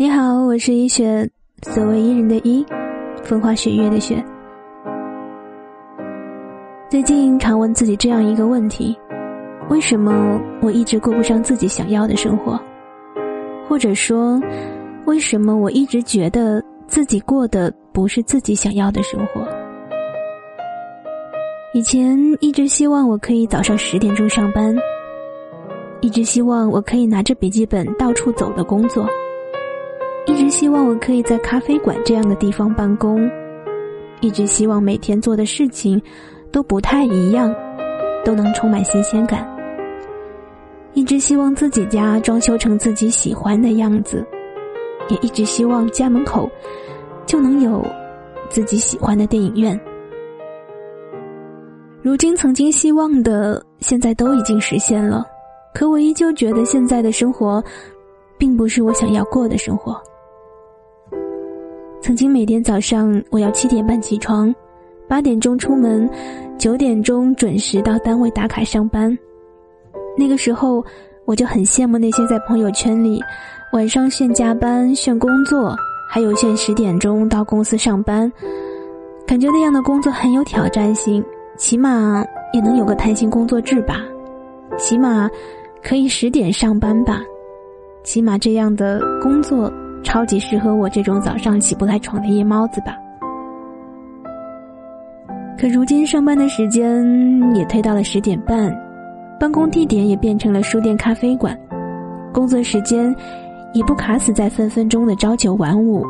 你好，我是一雪，所谓伊人的伊，风花雪月的雪。最近常问自己这样一个问题：为什么我一直过不上自己想要的生活？或者说，为什么我一直觉得自己过的不是自己想要的生活？以前一直希望我可以早上十点钟上班，一直希望我可以拿着笔记本到处走的工作，一直希望我可以在咖啡馆这样的地方办公，一直希望每天做的事情都不太一样，都能充满新鲜感，一直希望自己家装修成自己喜欢的样子，也一直希望家门口就能有自己喜欢的电影院。如今曾经希望的，现在都已经实现了，可我依旧觉得现在的生活，并不是我想要过的生活。曾经每天早上我要七点半起床，八点钟出门，九点钟准时到单位打卡上班。那个时候，我就很羡慕那些在朋友圈里晚上炫加班、炫工作，还有炫十点钟到公司上班，感觉那样的工作很有挑战性。起码也能有个弹性工作制吧，起码可以十点上班吧，起码这样的工作超级适合我这种早上起不来床的夜猫子吧。可如今上班的时间也推到了十点半，办公地点也变成了书店、咖啡馆，工作时间也不卡死在分分钟的朝九晚五，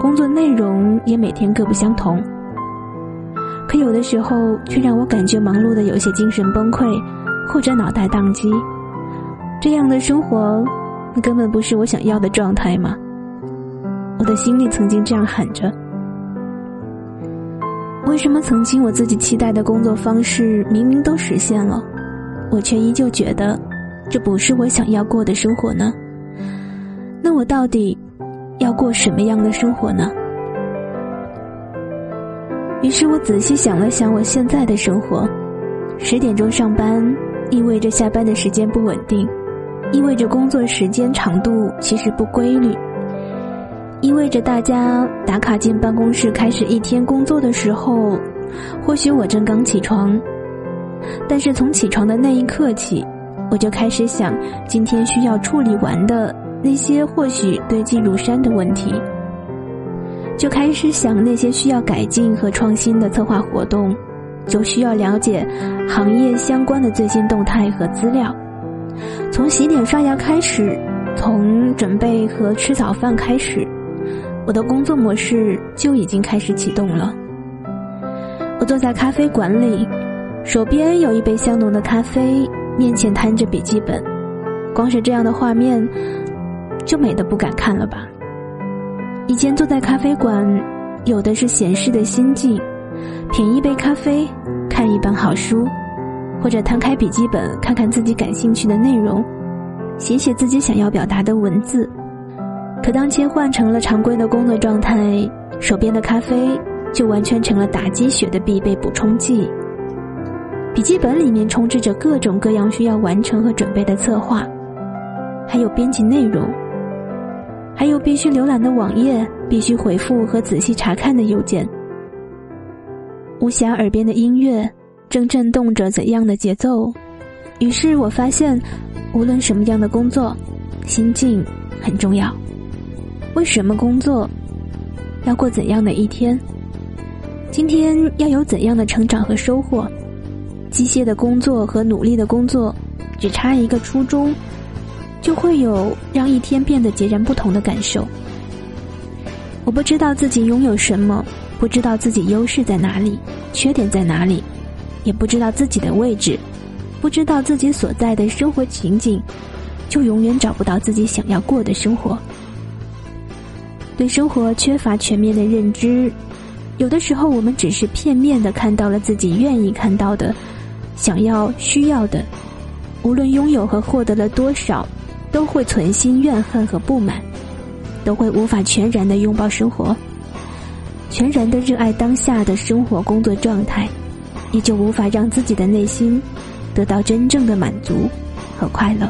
工作内容也每天各不相同。可有的时候，却让我感觉忙碌的有些精神崩溃，或者脑袋宕机。这样的生活，那根本不是我想要的状态吗？我的心里曾经这样喊着：为什么曾经我自己期待的工作方式，明明都实现了，我却依旧觉得这不是我想要过的生活呢？那我到底要过什么样的生活呢？于是我仔细想了想，我现在的生活：十点钟上班，意味着下班的时间不稳定，意味着工作时间长度其实不规律，意味着大家打卡进办公室开始一天工作的时候，或许我正刚起床，但是从起床的那一刻起，我就开始想今天需要处理完的那些或许堆积如山的问题。就开始想那些需要改进和创新的策划活动，就需要了解行业相关的最新动态和资料。从洗脸刷牙开始，从准备和吃早饭开始，我的工作模式就已经开始启动了。我坐在咖啡馆里，手边有一杯香浓的咖啡，面前摊着笔记本，光是这样的画面，就美得不敢看了吧。以前坐在咖啡馆，有的是闲适的心境，品一杯咖啡，看一本好书，或者摊开笔记本看看自己感兴趣的内容，写写自己想要表达的文字。可当切换成了常规的工作状态，手边的咖啡就完全成了打鸡血的必备补充剂。笔记本里面充斥着各种各样需要完成和准备的策划，还有编辑内容。还有必须浏览的网页，必须回复和仔细查看的邮件。无暇耳边的音乐正震动着怎样的节奏？于是我发现，无论什么样的工作，心境很重要。为什么工作？要过怎样的一天？今天要有怎样的成长和收获？机械的工作和努力的工作，只差一个初衷。就会有让一天变得截然不同的感受。我不知道自己拥有什么，不知道自己优势在哪里，缺点在哪里，也不知道自己的位置，不知道自己所在的生活情景，就永远找不到自己想要过的生活。对生活缺乏全面的认知，有的时候我们只是片面的看到了自己愿意看到的，想要需要的，无论拥有和获得了多少。都会存心怨恨和不满，都会无法全然的拥抱生活，全然的热爱当下的生活工作状态，也就无法让自己的内心得到真正的满足和快乐。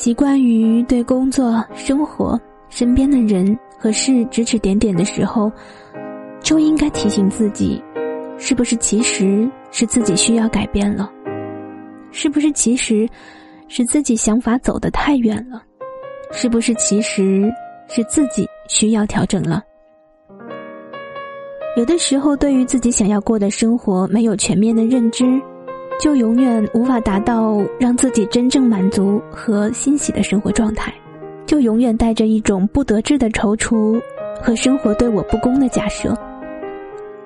习惯于对工作、生活、身边的人和事指指点点的时候，就应该提醒自己，是不是其实是自己需要改变了？是不是其实是自己想法走得太远了？是不是其实是自己需要调整了？有的时候，对于自己想要过的生活没有全面的认知，就永远无法达到让自己真正满足和欣喜的生活状态，就永远带着一种不得志的踌躇和生活对我不公的假设。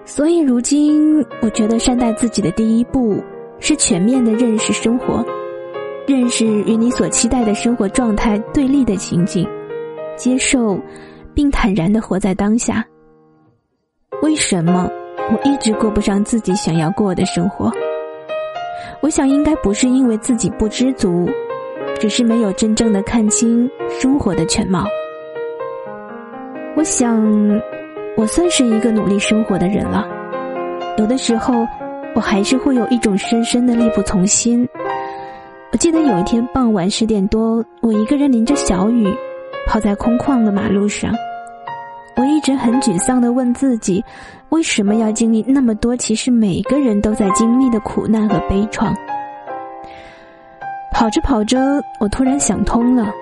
所以，如今我觉得善待自己的第一步是全面的认识生活，认识与你所期待的生活状态对立的情景，接受并坦然的活在当下。为什么我一直过不上自己想要过的生活？我想应该不是因为自己不知足，只是没有真正的看清生活的全貌。我想，我算是一个努力生活的人了。有的时候，我还是会有一种深深的力不从心。我记得有一天傍晚十点多，我一个人淋着小雨，跑在空旷的马路上。我一直很沮丧的问自己，为什么要经历那么多？其实每个人都在经历的苦难和悲怆。跑着跑着，我突然想通了，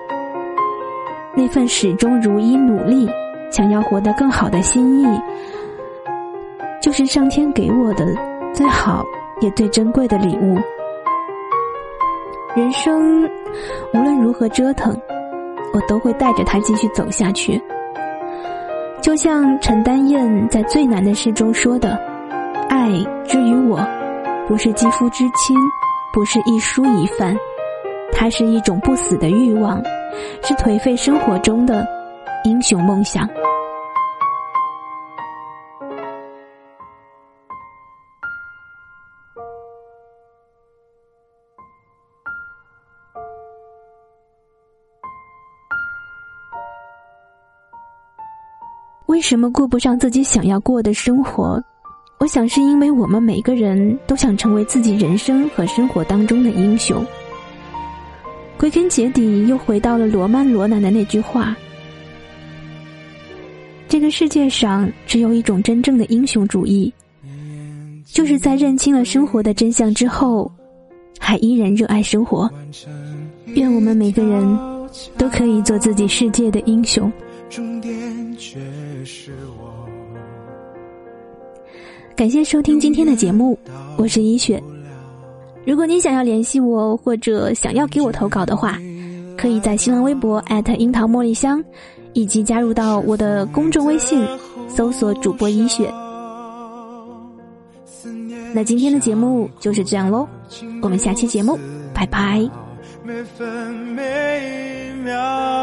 那份始终如一努力、想要活得更好的心意，就是上天给我的最好也最珍贵的礼物。人生无论如何折腾，我都会带着它继续走下去。就像陈丹燕在《最难的诗》中说的：“爱之于我，不是肌肤之亲，不是一蔬一饭，它是一种不死的欲望，是颓废生活中的英雄梦想。”什么过不上自己想要过的生活？我想是因为我们每个人都想成为自己人生和生活当中的英雄。归根结底，又回到了罗曼·罗兰的那句话：“这个世界上只有一种真正的英雄主义，就是在认清了生活的真相之后，还依然热爱生活。”愿我们每个人都可以做自己世界的英雄。却是我。感谢收听今天的节目，我是一雪。如果你想要联系我，或者想要给我投稿的话，可以在新浪微博樱桃茉莉香，以及加入到我的公众微信，搜索主播一雪。那今天的节目就是这样喽，我们下期节目，拜拜。我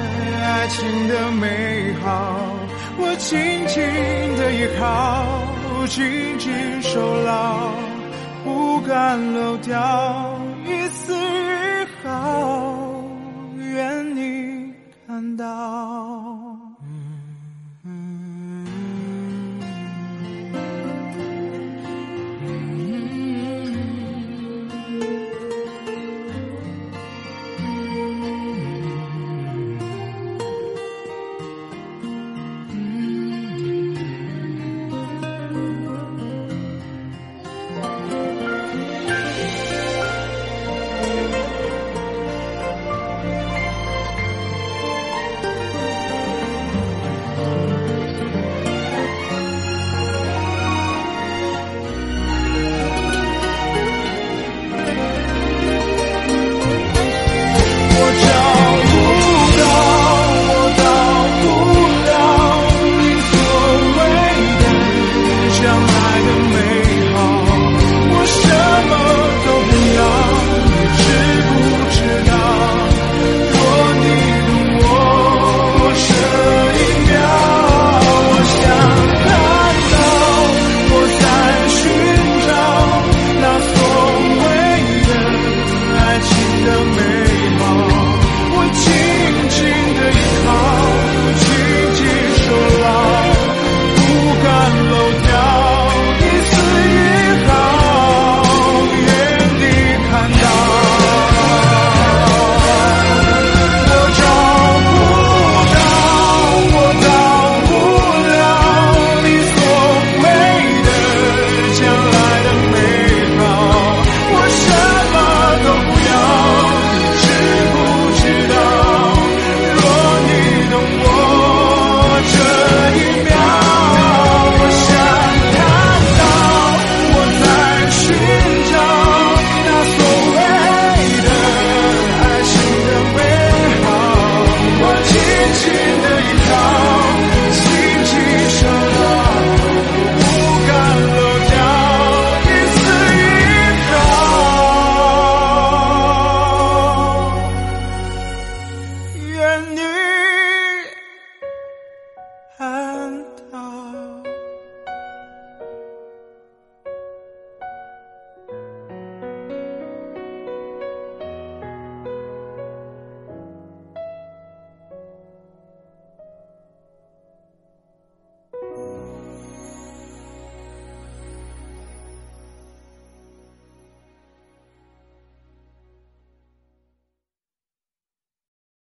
爱情的美好，我紧紧的依靠，紧紧守牢，不敢漏掉一丝一毫，